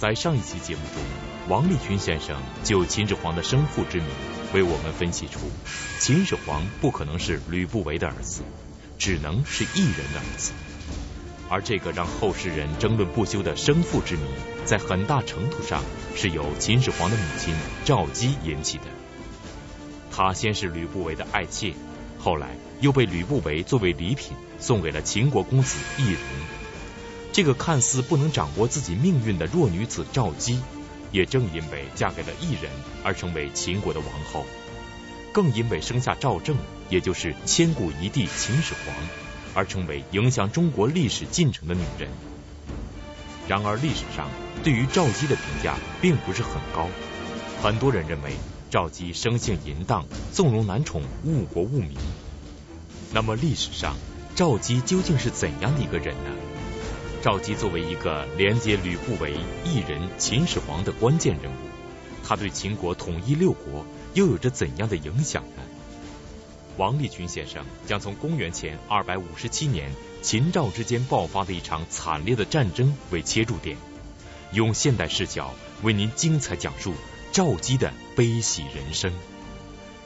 在上一期节目中，王立群先生就秦始皇的生父之谜为我们分析出，秦始皇不可能是吕不韦的儿子，只能是异人的儿子。而这个让后世人争论不休的生父之谜，在很大程度上是由秦始皇的母亲赵姬引起的。她先是吕不韦的爱妾，后来又被吕不韦作为礼品送给了秦国公子异人。这个看似不能掌握自己命运的弱女子赵姬，也正因为嫁给了异人而成为秦国的王后，更因为生下赵政，也就是千古一帝秦始皇，而成为影响中国历史进程的女人。然而历史上对于赵姬的评价并不是很高，很多人认为赵姬生性淫荡，纵容男宠，误国误民。那么历史上赵姬究竟是怎样的一个人呢？赵姬作为一个连接吕不韦、异人、秦始皇的关键人物，他对秦国统一六国又有着怎样的影响呢？王立群先生将从公元前二百五十七年秦赵之间爆发的一场惨烈的战争为切入点，用现代视角为您精彩讲述赵姬的悲喜人生。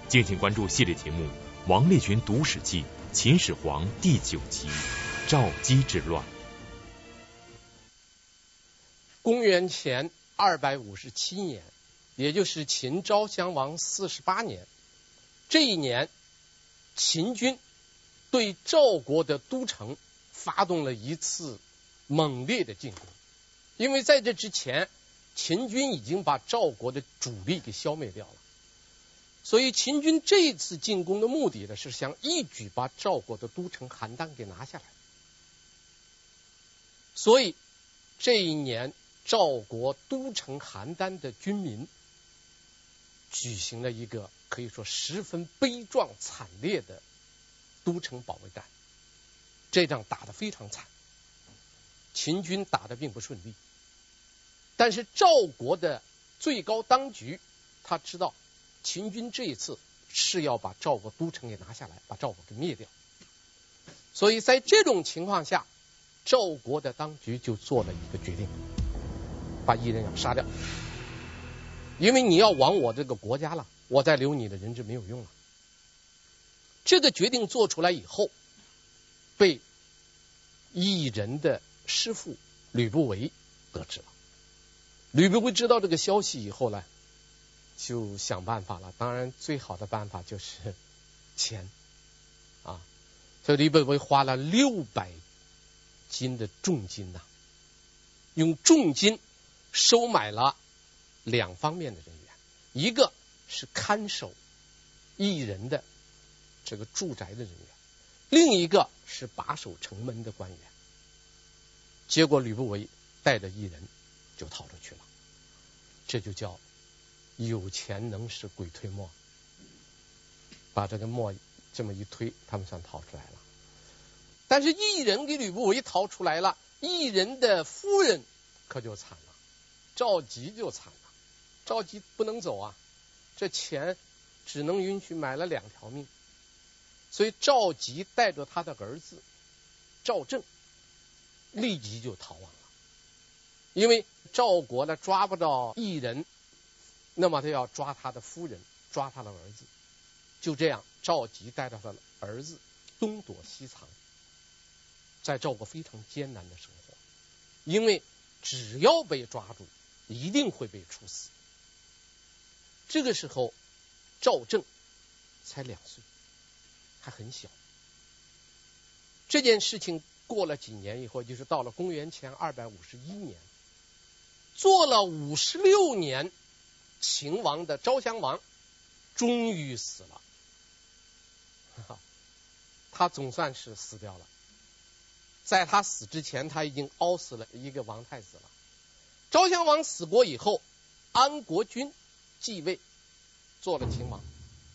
敬请关注系列节目《王立群读史记·秦始皇》第九集《赵姬之乱》。公元前二百五十七年，也就是秦昭襄王四十八年，这一年，秦军对赵国的都城发动了一次猛烈的进攻。因为在这之前，秦军已经把赵国的主力给消灭掉了，所以秦军这一次进攻的目的呢，是想一举把赵国的都城邯郸给拿下来。所以这一年。赵国都城邯郸的军民举行了一个可以说十分悲壮惨烈的都城保卫战，这仗打得非常惨，秦军打得并不顺利。但是赵国的最高当局他知道秦军这一次是要把赵国都城给拿下来，把赵国给灭掉，所以在这种情况下，赵国的当局就做了一个决定。把异人要杀掉，因为你要亡我这个国家了，我再留你的人质没有用了。这个决定做出来以后，被异人的师傅吕不韦得知了。吕不韦知道这个消息以后呢，就想办法了。当然，最好的办法就是 钱啊，所以吕不韦花了六百斤的重金呐、用重金。收买了两方面的人员，一个是看守异人的这个住宅的人员，另一个是把守城门的官员。结果吕不韦带着异人就逃出去了，这就叫有钱能使鬼推磨，把这个磨这么一推，他们算逃出来了。但是异人给吕不韦逃出来了，异人的夫人可就惨了。赵吉就惨了，赵吉不能走啊，这钱只能允许买了两条命，所以赵吉带着他的儿子赵政立即就逃亡了。因为赵国呢抓不到异人，那么他要抓他的夫人，抓他的儿子。就这样，赵吉带着他的儿子东躲西藏，在赵国非常艰难的生活，因为只要被抓住。一定会被处死。这个时候，赵政才两岁，还很小。这件事情过了几年以后，就是到了公元前二百五十一年，做了五十六年秦王的昭襄王终于死了。他总算是死掉了。在他死之前，他已经熬死了一个王太子了。昭襄王死过以后，安国君继位，做了秦王，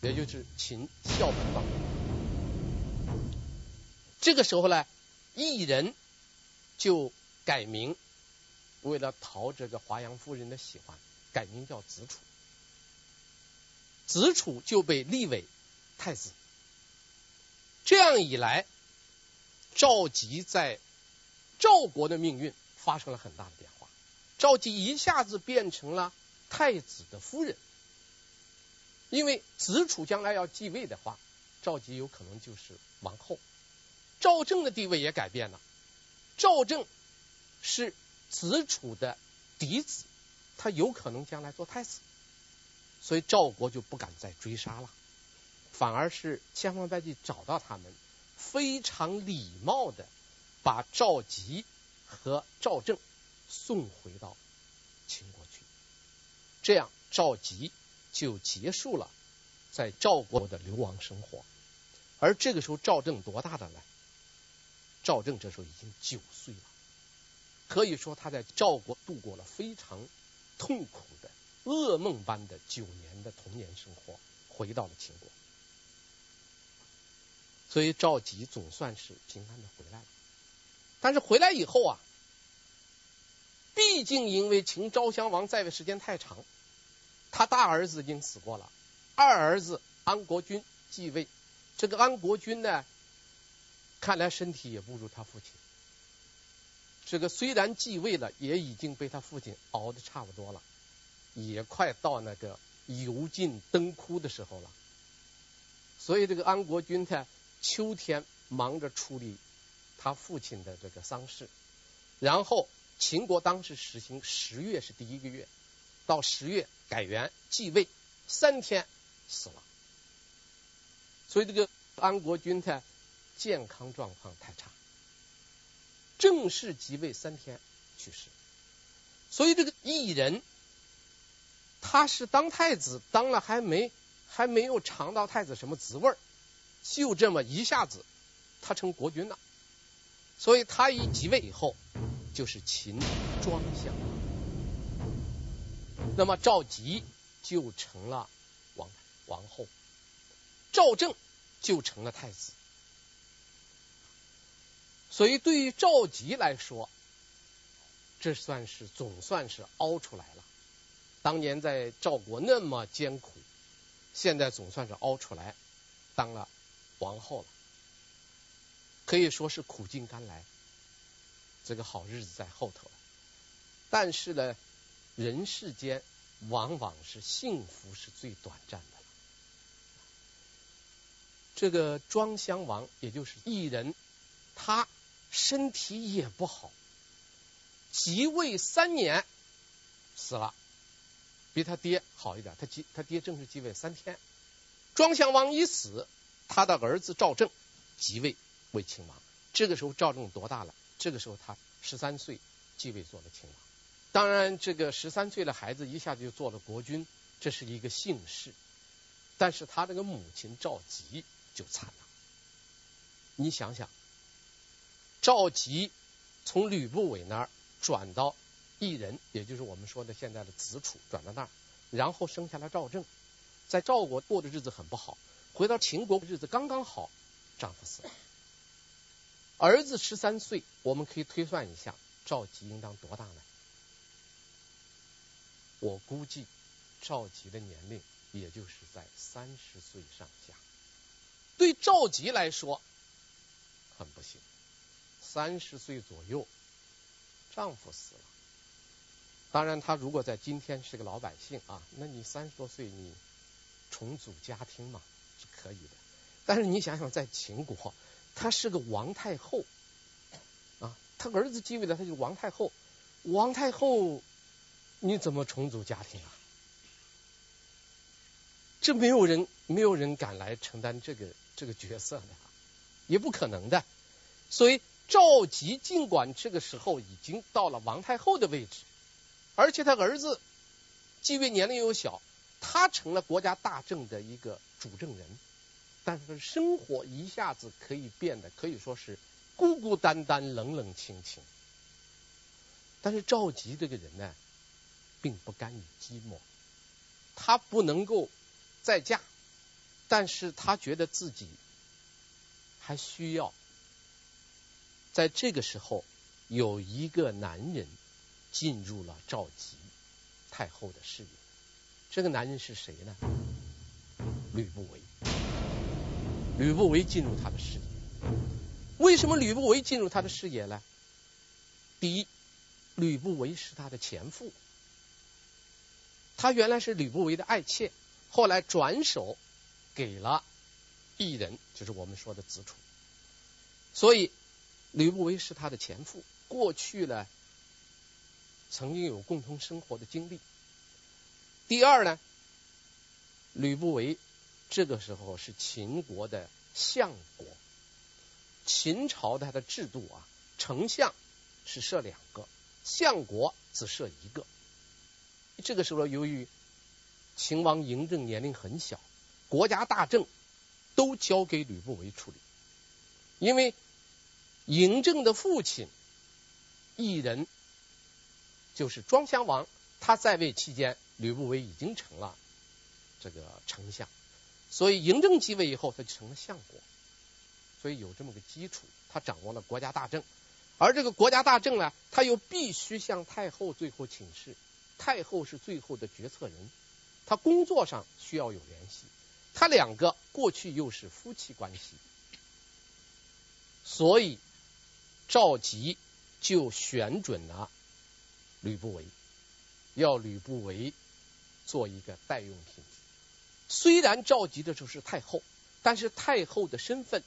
也就是秦孝文王。这个时候呢，异人就改名，为了讨这个华阳夫人的喜欢，改名叫子楚。子楚就被立为太子。这样一来，赵姬在赵国的命运发生了很大的变化。赵姬一下子变成了太子的夫人，因为子楚将来要继位的话，赵姬有可能就是王后。赵正的地位也改变了，赵正是子楚的嫡子，他有可能将来做太子，所以赵国就不敢再追杀了，反而是千方百计找到他们，非常礼貌的把赵佶和赵正送回到秦国去，这样赵佶就结束了在赵国的流亡生活，而这个时候赵正多大的呢？赵正这时候已经九岁了，可以说他在赵国度过了非常痛苦的噩梦般的九年的童年生活，回到了秦国。所以赵佶总算是平安的回来了，但是回来以后啊，毕竟因为秦昭襄王在位时间太长，他大儿子已经死过了，二儿子安国君继位，这个安国君呢，看来身体也不如他父亲。这个虽然继位了，也已经被他父亲熬的差不多了，也快到那个油尽灯枯的时候了。所以这个安国君在秋天忙着处理他父亲的这个丧事，然后秦国当时实行十月是第一个月，到十月改元继位，三天死了。所以这个安国君他。健康状况太差，正式即位三天去世，所以这个异人，他是当太子当了还没还没有尝到太子什么滋味，就这么一下子他成国君了，所以他一即位以后就是秦庄襄王，那么赵佶就成了王王后，赵正就成了太子。所以，对于赵佶来说，这算是总算是熬出来了。当年在赵国那么艰苦，现在总算是熬出来，当了王后了，可以说是苦尽甘来。这个好日子在后头。但是呢，人世间往往是幸福是最短暂的。这个庄襄王，也就是异人，他。身体也不好，即位三年死了，比他爹好一点。他继他爹正式继位三天，庄襄王一死，他的儿子赵正即位为秦王。这个时候赵正多大了？这个时候他十三岁继位做了秦王。当然，这个十三岁的孩子一下子就做了国君，这是一个幸事。但是他这个母亲赵佶就惨了，你想想。赵佶从吕不韦那儿转到异人，也就是我们说的现在的子楚，转到那儿，然后生下了赵正，在赵国过的日子很不好，回到秦国日子刚刚好，丈夫死了，儿子十三岁，我们可以推算一下，赵佶应当多大呢？我估计赵佶的年龄也就是在三十岁上下，对赵佶来说很不幸。三十岁左右，丈夫死了。当然，她如果在今天是个老百姓啊，那你三十多岁，你重组家庭嘛是可以的。但是你想想，在秦国，她是个王太后啊，她儿子继位了，她就王太后。王太后，你怎么重组家庭啊？这没有人，没有人敢来承担这个这个角色的，也不可能的。所以。赵佶尽管这个时候已经到了王太后的位置，而且他儿子继位年龄又小，他成了国家大政的一个主政人，但是生活一下子可以变得可以说是孤孤单单、冷冷清清。但是赵佶这个人呢，并不甘于寂寞，他不能够再嫁，但是他觉得自己还需要。在这个时候，有一个男人进入了赵佶太后的视野。这个男人是谁呢？吕不韦。吕不韦进入他的视野。为什么吕不韦进入他的视野呢？第一，吕不韦是他的前夫，他原来是吕不韦的爱妾，后来转手给了异人，就是我们说的子楚。所以吕不韦是他的前夫，过去呢曾经有共同生活的经历。第二呢，吕不韦这个时候是秦国的相国，秦朝的它的制度啊，丞相是设两个。相国只设一个。这个时候，由于秦王嬴政年龄很小，国家大政都交给吕不韦处理。因为嬴政的父亲异人就是庄襄王，他在位期间，吕不韦已经成了这个丞相，所以嬴政继位以后，他就成了相国。所以有这么个基础，他掌握了国家大政。而这个国家大政呢，他又必须向太后最后请示，太后是最后的决策人，他工作上需要有联系，他两个过去又是夫妻关系，所以赵佶就选准了吕不韦，要吕不韦做一个代用品。虽然赵佶的时候是太后，但是太后的身份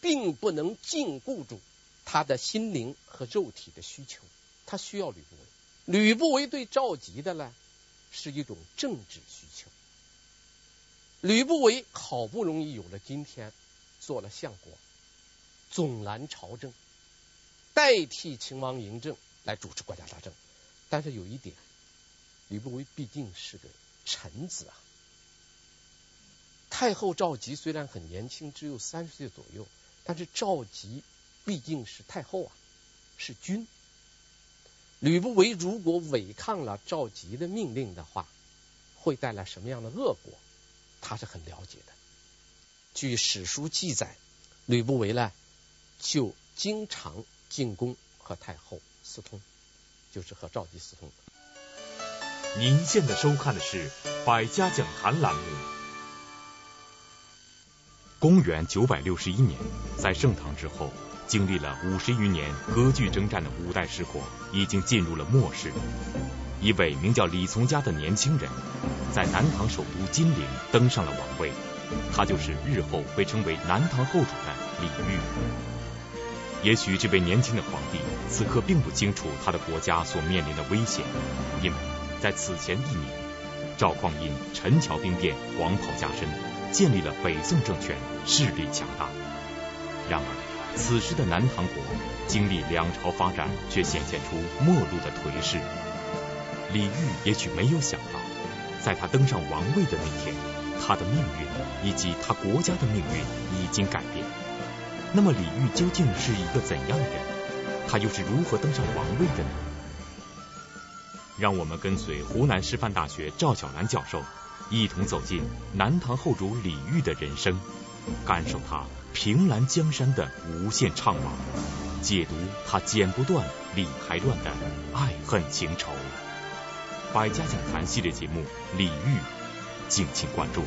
并不能禁锢住。他的心灵和肉体的需求，他需要吕不韦。吕不韦对赵佶的呢，是一种政治需求。吕不韦好不容易有了今天，做了相国，总揽朝政，代替秦王嬴政来主持国家大政。但是有一点，吕不韦毕竟是个臣子啊。太后赵佶虽然很年轻，只有三十岁左右，但是赵佶。毕竟是太后啊，是君。吕不韦如果违抗了赵佶的命令的话，会带来什么样的恶果？他是很了解的。据史书记载，吕不韦呢就经常进宫和太后私通，就是和赵佶私通。您现在收看的是《百家讲坛》栏目。公元九百六十一年，在盛唐之后。经历了五十余年割据征战的五代十国已经进入了末世。一位名叫李从嘉的年轻人，在南唐首都金陵登上了王位，他就是日后被称为南唐后主的李煜。也许这位年轻的皇帝此刻并不清楚他的国家所面临的危险，因为在此前一年，赵匡胤陈桥兵变，黄袍加身，建立了北宋政权，势力强大。然而。此时的南唐国经历两朝发展，却显现出末路的颓势。李煜也许没有想到，在他登上王位的那天，他的命运以及他国家的命运已经改变。那么李煜究竟是一个怎样的人？他又是如何登上王位的呢？让我们跟随湖南师范大学赵小兰教授，一同走进南唐后主李煜的人生，感受他。凭栏江山的无限怅惘，解读他剪不断、理还乱的爱恨情仇。百家讲坛系列节目《李煜》，敬请关注。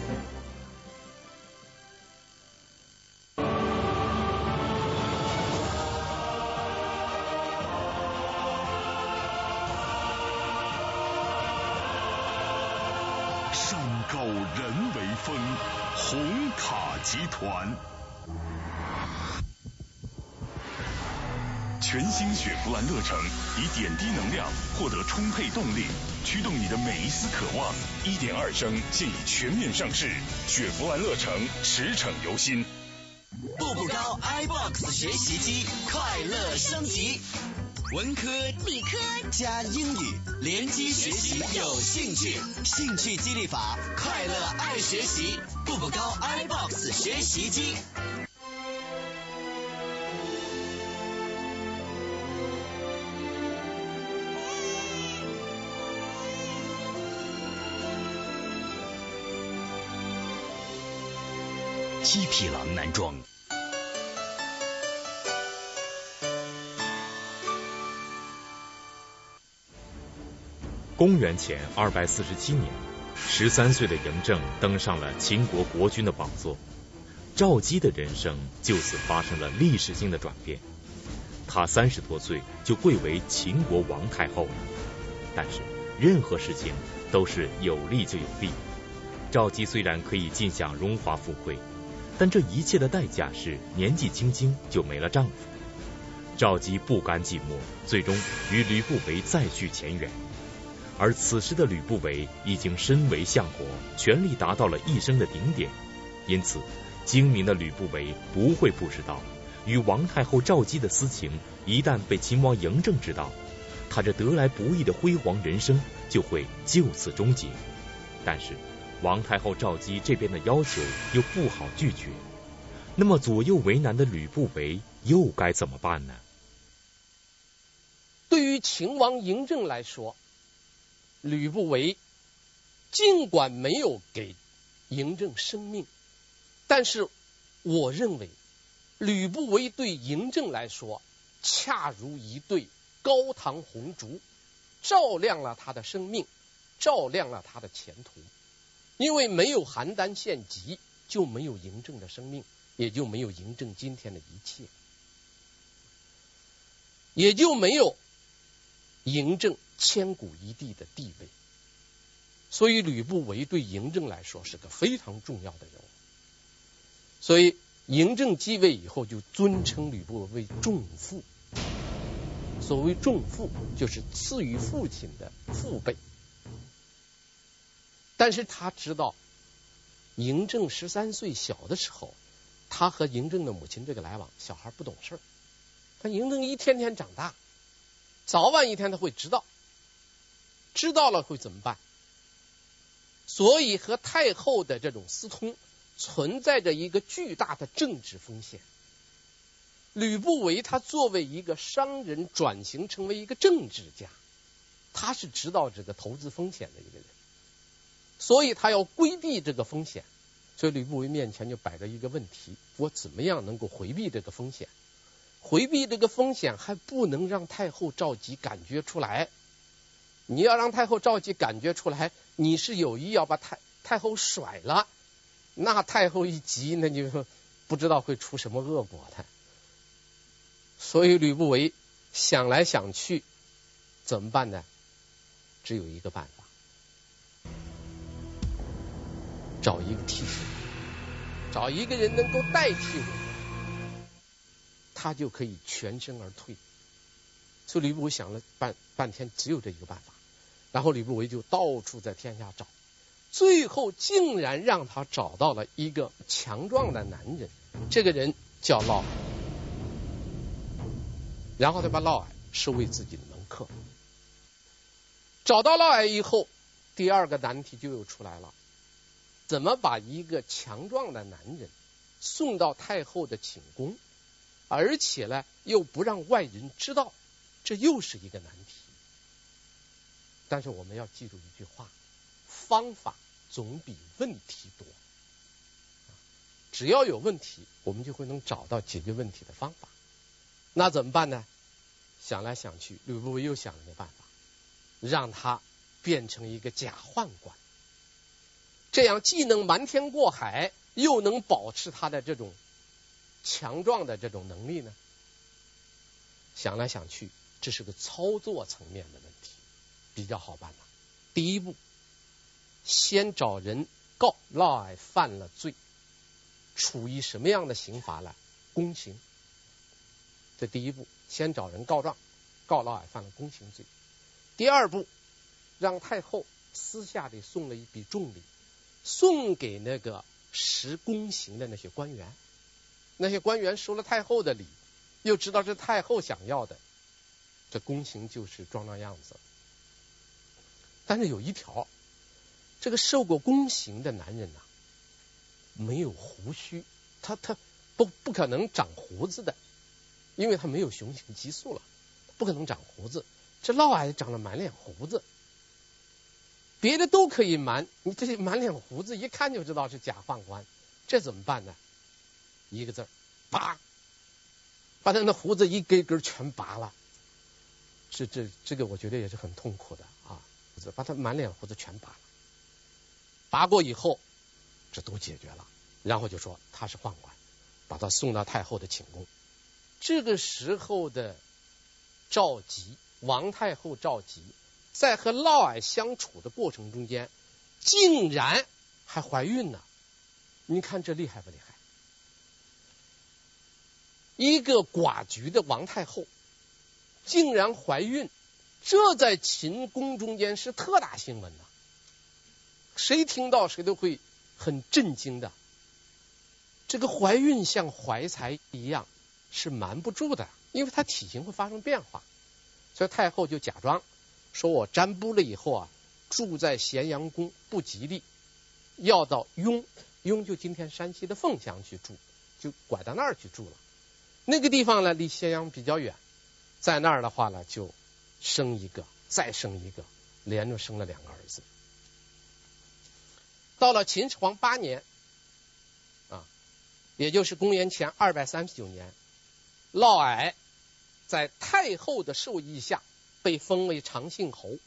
集团。全新雪佛兰乐橙，以点滴能量获得充沛动力，驱动你的每一丝渴望。一点二升现已全面上市，雪佛兰乐橙驰骋由心。步步高 iBox 学习机，快乐升级，文科、理科加英语，联机学习有兴趣，兴趣激励法，快乐爱学习。步步高 iBox 学习机。七匹狼男装。公元前二百四十七年，十三岁的嬴政登上了秦国国君的宝座，赵姬的人生就此发生了历史性的转变。她三十多岁就贵为秦国王太后了。但是任何事情都是有利就有弊。赵姬虽然可以尽享荣华富贵，但这一切的代价是年纪轻轻就没了丈夫。赵姬不甘寂寞，最终与吕不韦再续前缘。而此时的吕不韦已经身为相国，权力达到了一生的顶点，因此精明的吕不韦不会不知道，与王太后赵姬的私情一旦被秦王嬴政知道，他这得来不易的辉煌人生就会就此终结。但是王太后赵姬这边的要求又不好拒绝，那么左右为难的吕不韦又该怎么办呢？对于秦王嬴政来说，吕不韦尽管没有给嬴政生命，但是我认为吕不韦对嬴政来说，恰如一对高堂红烛，照亮了他的生命，照亮了他的前途。因为没有邯郸献疾，就没有嬴政的生命，也就没有嬴政今天的一切，也就没有嬴政千古一帝的地位。所以吕不韦对嬴政来说是个非常重要的人物。所以嬴政继位以后，就尊称吕不为仲父。所谓仲父，就是次于父亲的父辈。但是他知道，嬴政十三岁小的时候，他和嬴政的母亲这个来往，小孩不懂事儿。但嬴政一天天长大，早晚一天他会知道，知道了会怎么办？所以和太后的这种私通存在着一个巨大的政治风险。吕不韦他作为一个商人转型成为一个政治家，他是知道这个投资风险的一个人，所以他要规避这个风险。所以吕不韦面前就摆着一个问题：我怎么样能够回避这个风险？回避这个风险还不能让太后赵姬感觉出来。你要让太后赵姬感觉出来，你是有意要把太太后甩了，那太后一急，那就说不知道会出什么恶果的。所以吕不韦想来想去，怎么办呢？只有一个办法，找一个替身，找一个人能够代替我，他就可以全身而退。所以吕不韦想了半半天，只有这一个办法。然后吕不韦就到处在天下找，最后竟然让他找到了一个强壮的男人，这个人叫嫪毐。然后他把嫪毐收为自己的门客。找到嫪毐以后，第二个难题就又出来了：怎么把一个强壮的男人送到太后的寝宫，而且呢又不让外人知道？这又是一个难题，但是我们要记住一句话：方法总比问题多。只要有问题，我们就会能找到解决问题的方法。那怎么办呢？想来想去，吕不韦又想了个办法，让他变成一个假宦官，这样既能瞒天过海，又能保持他的这种强壮的这种能力呢？想来想去。这是个操作层面的问题，比较好办的。第一步，先找人告嫪毐犯了罪，处以什么样的刑罚来宫刑？这第一步，先找人告状，告嫪毐犯了宫刑罪。第二步，让太后私下里送了一笔重礼，送给那个实宫刑的那些官员。那些官员收了太后的礼，又知道是太后想要的。这宫刑就是装装样子，但是有一条，这个受过宫刑的男人呐、没有胡须，他他不不可能长胡子的，因为他没有雄性激素了，不可能长胡子。这嫪毐长了满脸胡子，别的都可以瞒，你这些满脸胡子一看就知道是假宦官，这怎么办呢？一个字，拔，把他那胡子一根根全拔了。这这这个我觉得也是很痛苦的啊！把他满脸胡子全拔了，拔过以后，这都解决了。然后就说他是宦官，把他送到太后的寝宫。这个时候的赵佶，王太后赵佶，在和嫪毐相处的过程中间，竟然还怀孕了。你看这厉害不厉害？一个寡居的王太后竟然怀孕，这在秦宫中间是特大新闻呐！谁听到谁都会很震惊的。这个怀孕像怀才一样，是瞒不住的，因为她体型会发生变化。所以太后就假装说：“我占卜了以后啊，住在咸阳宫不吉利，要到雍，雍就今天山西的凤翔去住，就拐到那儿去住了。那个地方呢，离咸阳比较远，在那儿的话呢，就生一个，再生一个，连着生了两个儿子。到了秦始皇八年。”啊也就是公元前二百三十九年，嫪毐在太后的授意下被封为长信侯，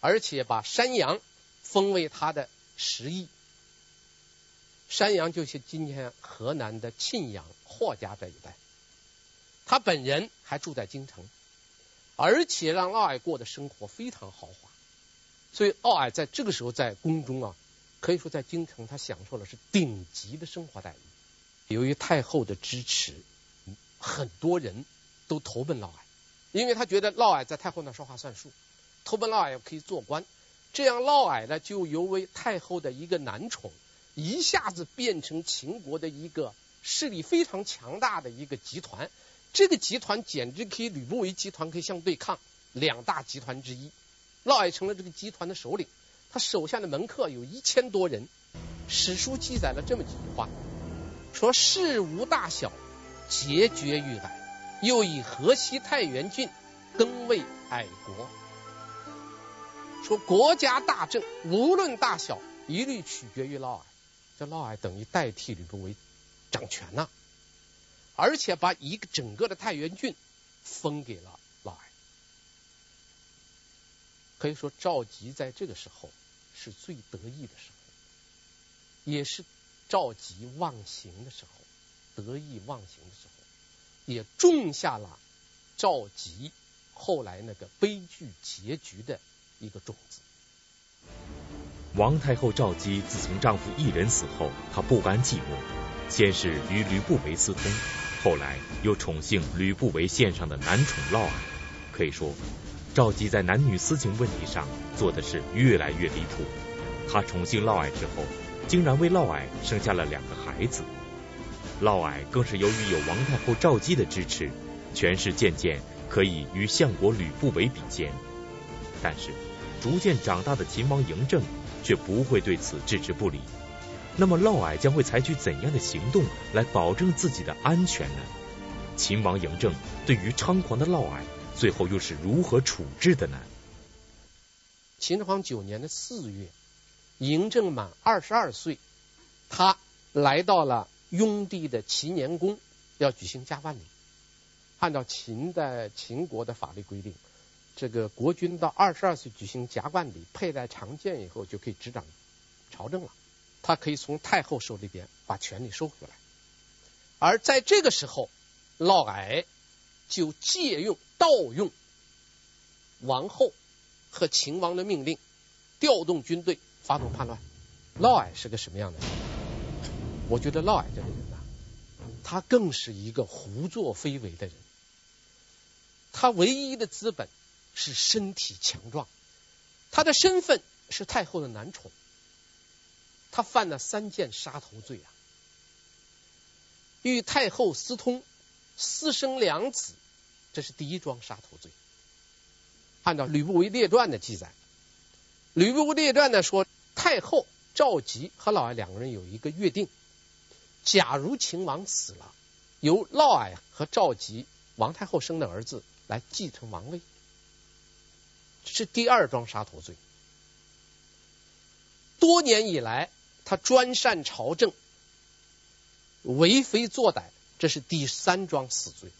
而且把山阳封为他的食邑。山阳就是今天河南的沁阳、霍家这一带。他本人还住在京城，而且让嫪毐过的生活非常豪华。所以嫪毐在这个时候在宫中啊，可以说在京城他享受的是顶级的生活待遇。由于太后的支持，很多人都投奔嫪毐，因为他觉得嫪毐在太后那说话算数，投奔嫪毐可以做官，这样嫪毐呢就由为太后的一个男宠，一下子变成秦国的一个势力非常强大的一个集团，这个集团简直可以吕不韦集团可以相对抗两大集团之一，嫪毐成了这个集团的首领，他手下的门客有一千多人，史书记载了这么几句话。说事无大小，皆决于毐，又以河西太原郡更为毐国。说国家大政无论大小，一律取决于嫪毐。这嫪毐等于代替吕不韦掌权了，而且把一个整个的太原郡封给了嫪毐。可以说赵佶在这个时候是最得意的时候，也是。赵佶忘形的时候，得意忘形的时候，也种下了赵佶后来那个悲剧结局的一个种子。王太后赵姬自从丈夫一人死后，她不甘寂寞，先是与吕不韦私通，后来又宠幸吕不韦献上的男宠嫪毐。可以说，赵姬在男女私情问题上做的是越来越离谱。她宠幸嫪毐之后。竟然为嫪毐生下了两个孩子，嫪毐更是由于有王太后赵姬的支持，权势渐渐可以与相国吕不韦比肩。但是，逐渐长大的秦王嬴政却不会对此置之不理。那么，嫪毐将会采取怎样的行动来保证自己的安全呢？秦王嬴政对于猖狂的嫪毐，最后又是如何处置的呢？秦始皇九年的四月。嬴政满二十二岁，他来到了雍地的齐年宫，要举行加冠礼。按照秦的秦国的法律规定，这个国君到二十二岁举行加冠礼，佩戴长剑以后，就可以执掌朝政了。他可以从太后手里边把权力收回来。而在这个时候，嫪毐就借用盗用王后和秦王的命令，调动军队。发动叛乱，嫪毐是个什么样的人？我觉得嫪毐这个人呢，他更是一个胡作非为的人。他唯一的资本是身体强壮，他的身份是太后的男宠。他犯了三件杀头罪啊：与太后私通，私生两子，这是第一桩杀头罪。按照吕不韦列传的记载，吕不韦列传呢说。太后赵佶和嫪毐两个人有一个约定，假如秦王死了，由嫪毐和赵佶王太后生的儿子来继承王位，这是第二桩杀头罪。多年以来，他专擅朝政，为非作歹，这是第三桩死罪。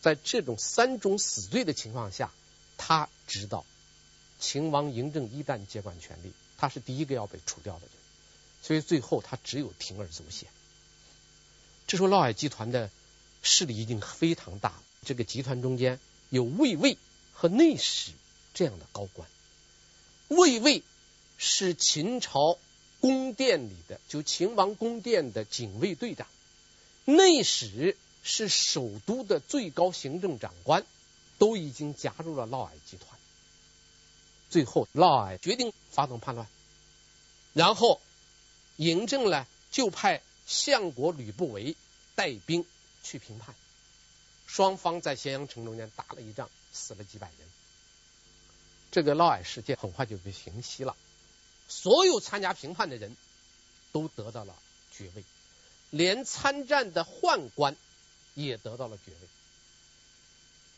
在这种三种死罪的情况下，他知道。秦王嬴政一旦接管权力，他是第一个要被除掉的人，所以最后他只有铤而走险。这时候嫪毐集团的势力已经非常大了，这个集团中间有卫尉和内史这样的高官。卫尉是秦朝宫殿里的，就秦王宫殿的警卫队长；内史是首都的最高行政长官，都已经加入了嫪毐集团。最后，嫪毐决定发动叛乱，然后嬴政呢就派相国吕不韦带兵去平叛。双方在咸阳城中间打了一仗，死了几百人。这个嫪毐事件很快就被平息了，所有参加平叛的人都得到了爵位，连参战的宦官也得到了爵位。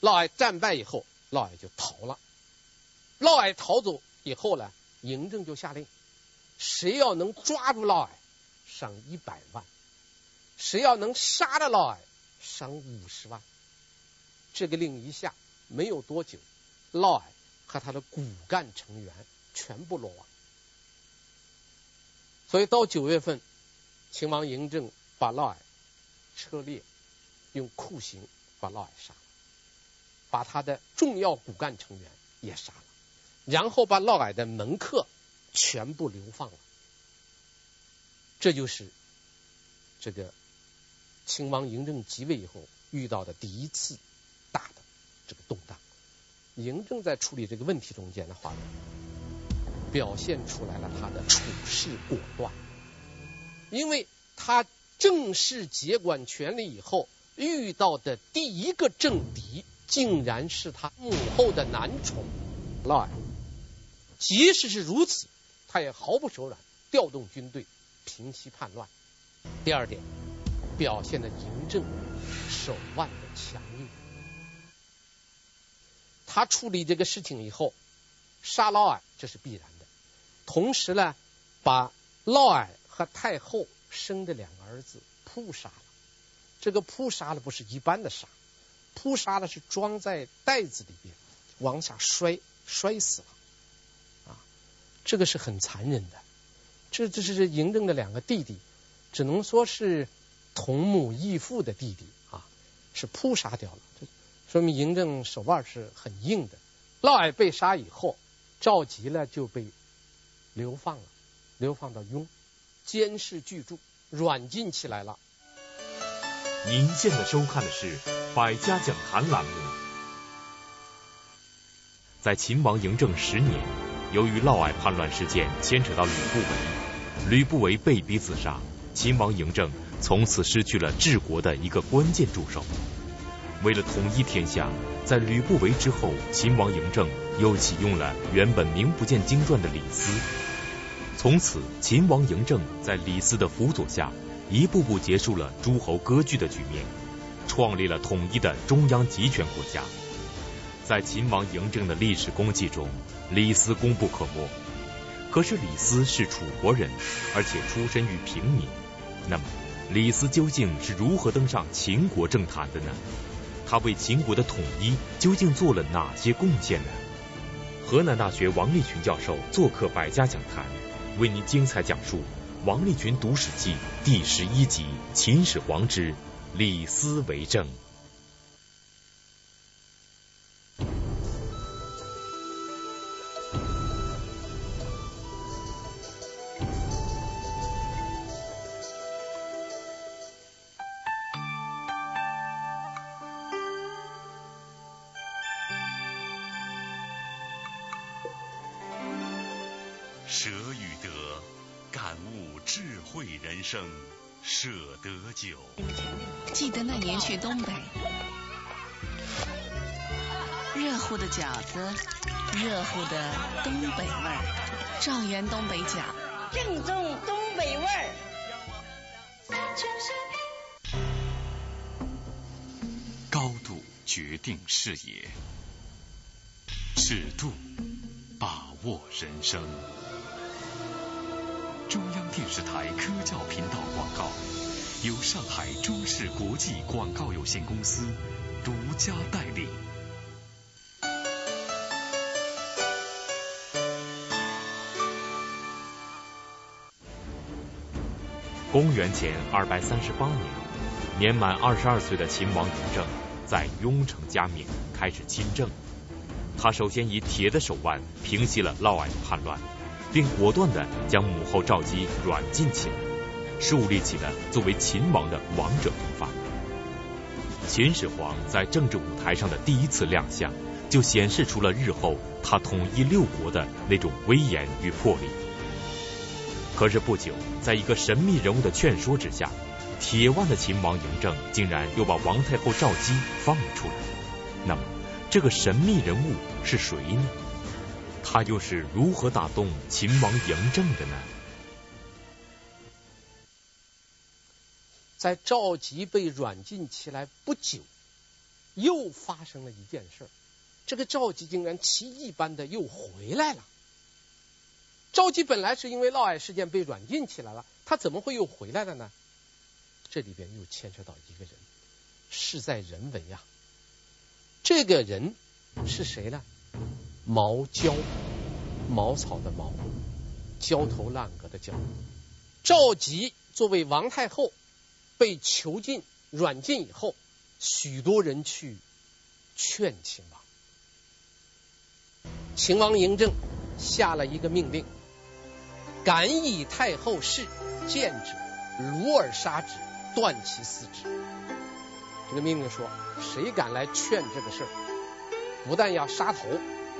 嫪毐战败以后，嫪毐就逃了。嫪毐逃走以后呢，嬴政就下令，谁要能抓住嫪毐，赏一百万；谁要能杀了嫪毐，赏五十万。这个令一下，没有多久，嫪毐和他的骨干成员全部落网。所以到九月份，秦王嬴政把嫪毐车裂，用酷刑把嫪毐杀了，把他的重要骨干成员也杀了，然后把嫪毐的门客全部流放了。这就是这个秦王嬴政即位以后遇到的第一次。大的这个动荡，嬴政在处理这个问题中间的话呢，表现出来了他的处事果断，因为他正式接管权力以后遇到的第一个政敌，竟然是他母后的男宠嫪毐。即使是如此，他也毫不手软，调动军队平息叛乱。第二点，表现了嬴政手腕的强硬。他处理这个事情以后，杀嫪毐这是必然的。同时呢，把嫪毐和太后生的两个儿子扑杀了。这个扑杀的不是一般的杀，扑杀的是装在袋子里边，往下摔，摔死了。啊，这个是很残忍的。这这是嬴政的两个弟弟，只能说是同母异父的弟弟啊，是扑杀掉了。这说明嬴政手腕是很硬的。嫪毐被杀以后，赵佶呢就被流放了，流放到雍，监视居住，软禁起来了。您现在收看的是《百家讲坛》栏目。在秦王嬴政十年，由于嫪毐叛乱事件牵扯到吕不韦，吕不韦被逼自杀，秦王嬴政从此失去了治国的一个关键助手。为了统一天下，在吕不韦之后，秦王嬴政又启用了原本名不见经传的李斯。从此，秦王嬴政在李斯的辅佐下，一步步结束了诸侯割据的局面，创立了统一的中央集权国家。在秦王嬴政的历史功绩中，李斯功不可没。可是李斯是楚国人，而且出身于平民，那么李斯究竟是如何登上秦国政坛的呢？他为秦国的统一究竟做了哪些贡献呢？河南大学王立群教授做客百家讲坛，为您精彩讲述《王立群读史记》第十一集《秦始皇之李斯为政》。舍与得生舍得酒。记得那年去东北，热乎的饺子，热乎的东北味儿，状元东北饺，正宗东北味儿。高度决定视野，尺度把握人生。中央电视台科教频道广告，由上海中视国际广告有限公司独家代理。公元前二百三十八年，年满二十二岁的秦王嬴政，在雍城加冕，开始亲政。他首先以铁的手腕平息了嫪毐的叛乱，并果断地将母后赵姬软禁起来，树立起了作为秦王的王者风范。秦始皇在政治舞台上的第一次亮相，就显示出了日后他统一六国的那种威严与魄力。可是不久，在一个神秘人物的劝说之下，铁腕的秦王嬴政竟然又把王太后赵姬放了出来。那么，这个神秘人物是谁呢？他又是如何打动秦王嬴政的呢？在赵姬被软禁起来不久，又发生了一件事。这个赵姬竟然奇异般的又回来了。赵姬本来是因为嫪毐事件被软禁起来了，他怎么会又回来了呢？这里边又牵扯到一个人，事在人为呀。这个人是谁呢？毛焦，茅草的茅，焦头烂额的焦。赵姬作为王太后。被囚禁、软禁以后，许多人去劝秦王。秦王嬴政下了一个命令：敢以太后事谏者，虏而杀之，断其四肢。这个命令说，谁敢来劝这个事儿，不但要杀头，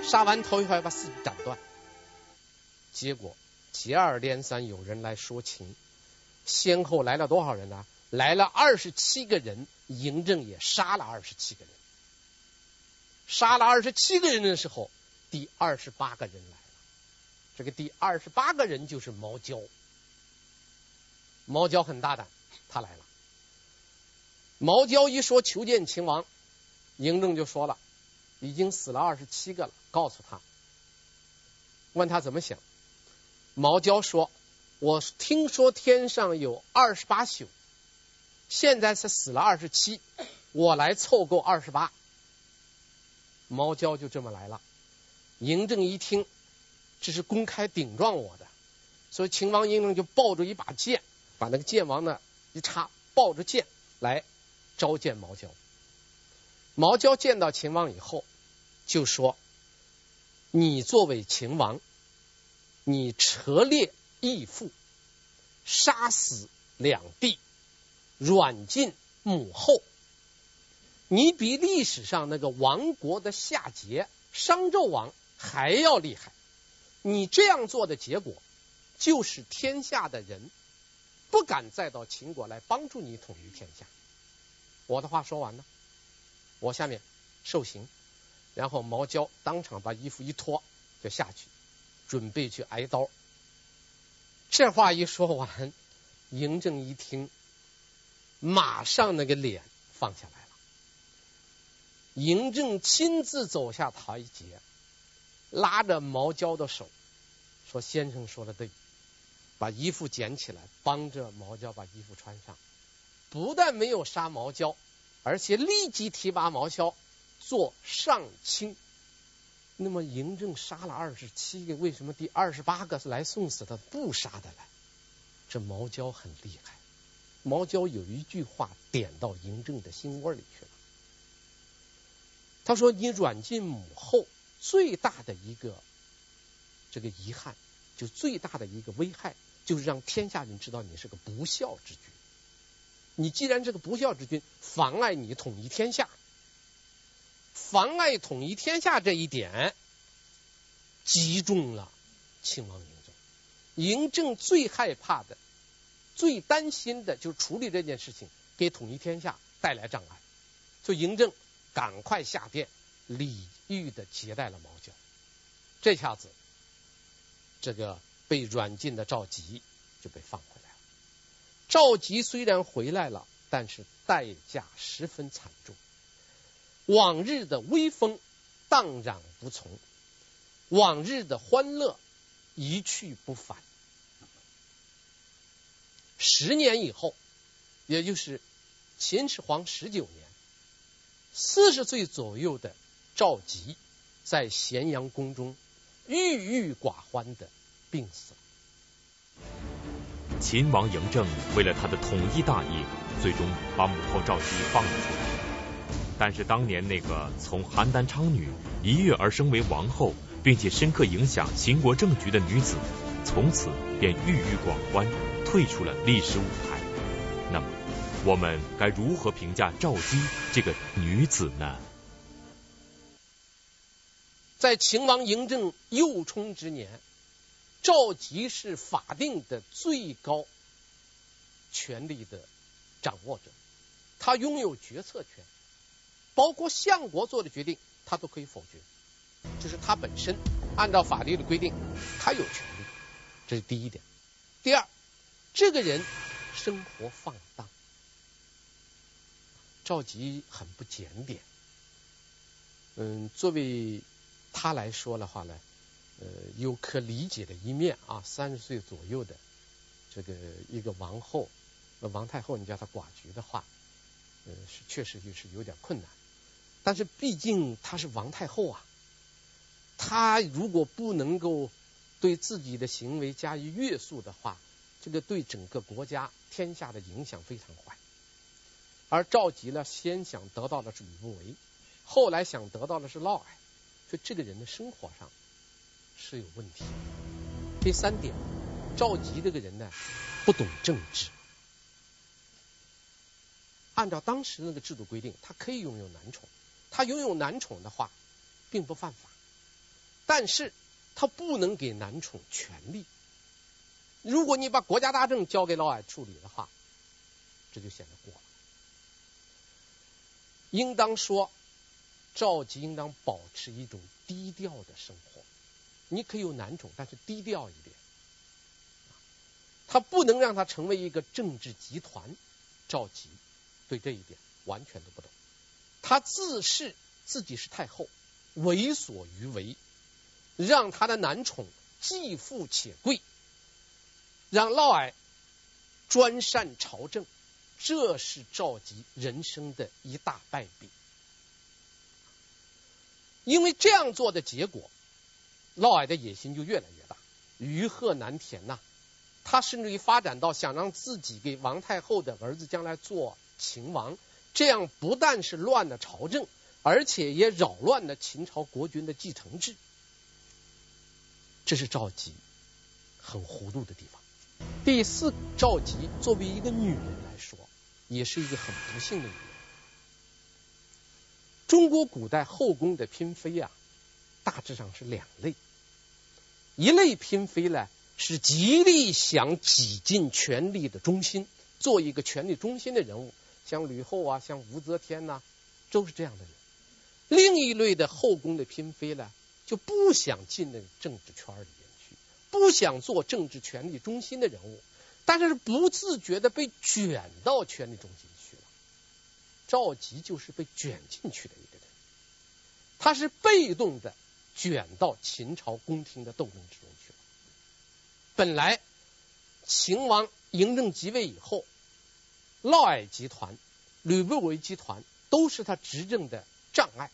杀完头以后还要把四肢斩断。结果接二连三有人来说情，先后来了多少人呢？来了二十七个人，嬴政也杀了二十七个人。杀了二十七个人的时候，第二十八个人来了。这个第二十八个人就是毛焦。毛娇很大胆，他来了。毛娇一说求见秦王，嬴政就说了，已经死了二十七个了，告诉他，问他怎么想。毛娇说：“我听说天上有二十八宿。”现在是死了二十七，我来凑够二十八。毛娇就这么来了。嬴政一听，这是公开顶撞我的，所以秦王嬴政就抱着一把剑，把那个剑王呢一插，抱着剑来召见毛娇。毛娇见到秦王以后，就说：“你作为秦王，你车裂义父，杀死两弟。”软禁母后，你比历史上那个亡国的夏桀、商纣王还要厉害。你这样做的结果，就是天下的人不敢再到秦国来帮助你统一天下。我的话说完了，我下面受刑。然后毛娇当场把衣服一脱，就下去准备去挨刀。这话一说完，嬴政一听。马上那个脸放下来了。嬴政亲自走下台阶，拉着毛娇的手，说：“先生说的对，把衣服捡起来，帮着毛娇把衣服穿上。不但没有杀毛娇，而且立即提拔毛娇做上卿。那么嬴政杀了二十七个，为什么第二十八个是来送死的，不杀的来？这毛焦很厉害。”毛焦有一句话点到嬴政的心窝里去了。他说：“你软禁母后，最大的一个这个遗憾，就最大的一个危害，就是让天下人知道你是个不孝之君。你既然是个不孝之君，妨碍你统一天下，妨碍统一天下这一点，击中了秦王嬴政。嬴政最害怕的。”最担心的就是处理这件事情，给统一天下带来障碍，所以嬴政赶快下殿，礼遇的接待了毛焦。这下子，这个被软禁的赵佶就被放回来了。赵佶虽然回来了，但是代价十分惨重，往日的威风荡然无从，往日的欢乐一去不返。十年以后，也就是秦始皇十九年，四十岁左右的赵佶在咸阳宫中郁郁寡欢的病死了。秦王嬴政为了他的统一大业，最终把母后赵姬放了出来。但是当年那个从邯郸昌女一跃而升为王后，并且深刻影响秦国政局的女子，从此便郁郁寡欢，退出了历史舞台。那么，我们该如何评价赵姬这个女子呢？在秦王嬴政幼冲之年，赵姬是法定的最高权力的掌握者，他拥有决策权，包括相国做的决定，他都可以否决。就是他本身按照法律的规定，他有权利，这是第一点。第二，这个人生活放荡，赵佶很不检点。嗯，作为他来说的话呢，呃，有可理解的一面啊。三十岁左右的这个一个王后，那王太后，你叫她寡菊的话，呃，是确实就是有点困难。但是毕竟她是王太后啊，她如果不能够对自己的行为加以约束的话，这个对整个国家天下的影响非常坏。而赵佶呢，先想得到的是吕不韦，后来想得到的是嫪毐。就这个人的生活上是有问题。第三点，赵佶这个人呢，不懂政治。按照当时那个制度规定，他可以拥有男宠。他拥有男宠的话，并不犯法，但是他不能给男宠权力。如果你把国家大政交给嫪毐处理的话，这就显得过了。应当说。赵姬应当保持一种低调的生活，你可以有男宠，但是低调一点。他不能让他成为一个政治集团。赵姬对这一点完全都不懂，他自恃自己是太后，为所欲为，让他的男宠既富且贵，让嫪毐专擅朝政，这是赵姬人生的一大败笔。因为这样做的结果，嫪毐的野心就越来越大，鱼鹤难填呐，他甚至于发展到想让自己给王太后的儿子将来做秦王，这样不但是乱了朝政，而且也扰乱了秦朝国君的继承制，这是赵姬很糊涂的地方。第四，赵姬作为一个女人来说，也是一个很不幸的女人。中国古代后宫的嫔妃啊，大致上是两类。一类嫔妃呢，是极力想挤进权力的中心，做一个权力中心的人物，像吕后啊，像武则天呐、都是这样的人。另一类的后宫的嫔妃呢，就不想进那个政治圈里面去，不想做政治权力中心的人物，但是不自觉的被卷到权力中心去了。赵姬就是被卷进去的一个人，他是被动的卷到秦朝宫廷的斗争之中去了。本来秦王嬴政即位以后，嫪毐集团、吕不韦集团都是他执政的障碍，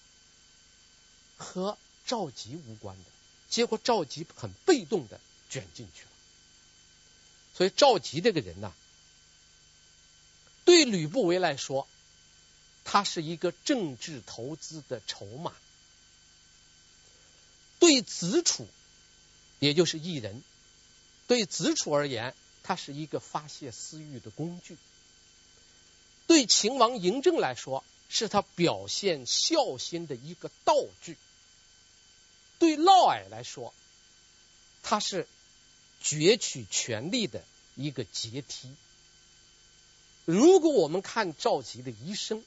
和赵姬无关的。结果赵姬很被动的卷进去了。所以赵姬这个人呢，对吕不韦来说。他是一个政治投资的筹码，对子楚，也就是异人，对子楚而言，他是一个发泄私欲的工具；对秦王嬴政来说，是他表现孝心的一个道具；对嫪毐来说，他是攫取权力的一个阶梯。如果我们看赵姬的一生，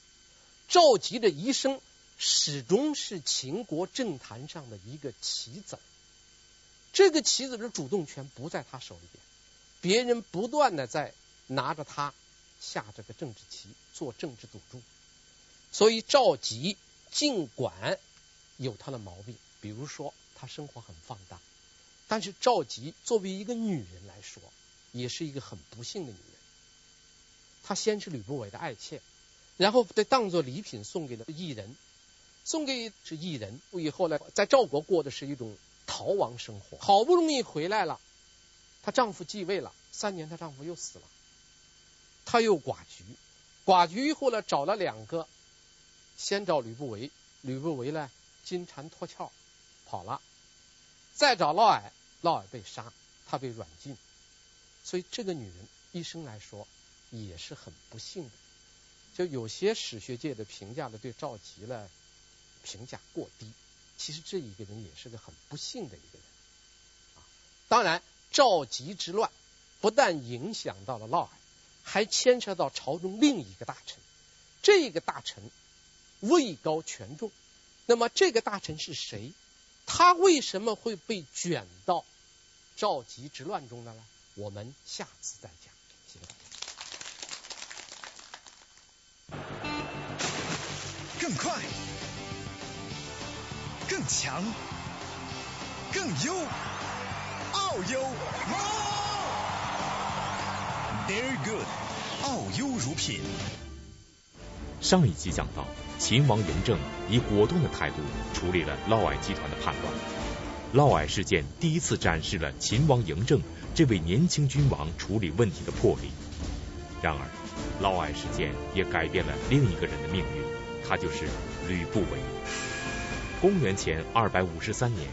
赵姬的一生始终是秦国政坛上的一个棋子，这个棋子的主动权不在他手里边，别人不断的在拿着他下这个政治棋，做政治赌注。所以赵姬尽管有他的毛病，比如说他生活很放荡，但是赵姬作为一个女人来说，也是一个很不幸的女人。她先是吕不韦的爱妾。然后被当做礼品送给了异人，送给是异人。以后呢，在赵国过的是一种逃亡生活。好不容易回来了，她丈夫继位了，三年她丈夫又死了，他又寡居。寡居以后呢，找了两个先找吕不韦，吕不韦呢金蝉脱壳跑了，再找嫪毐，嫪毐被杀，他被软禁。所以这个女人一生来说也是很不幸的。就有些史学界的评价呢，对赵佶呢评价过低。其实这一个人也是个很不幸的一个人。啊，当然赵佶之乱不但影响到了嫪毐，还牵扯到朝中另一个大臣。这个大臣位高权重，那么这个大臣是谁？他为什么会被卷到赵佶之乱中的呢？我们下次再讲。谢谢大家。更快，更强，更优，奥优，Very good，奥优乳品。上一集讲到，秦王嬴政以果断的态度处理了嫪毐集团的叛乱。嫪毐事件第一次展示了秦王嬴政这位年轻君王处理问题的魄力。然而，嫪毐事件也改变了另一个人的命运，他就是吕不韦。公元前二百五十三年，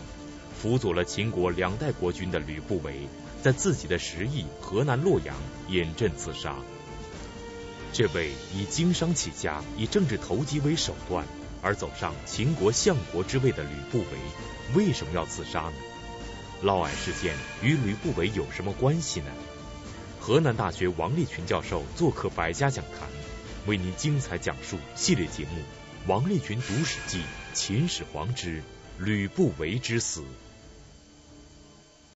辅佐了秦国两代国君的吕不韦，在自己的食邑河南洛阳饮鸩自杀。这位以经商起家、以政治投机为手段而走上秦国相国之位的吕不韦，为什么要自杀呢？嫪毐事件与吕不韦有什么关系呢？河南大学王立群教授做客百家讲坛，为您精彩讲述系列节目《王立群读史记·秦始皇之吕不韦之死》。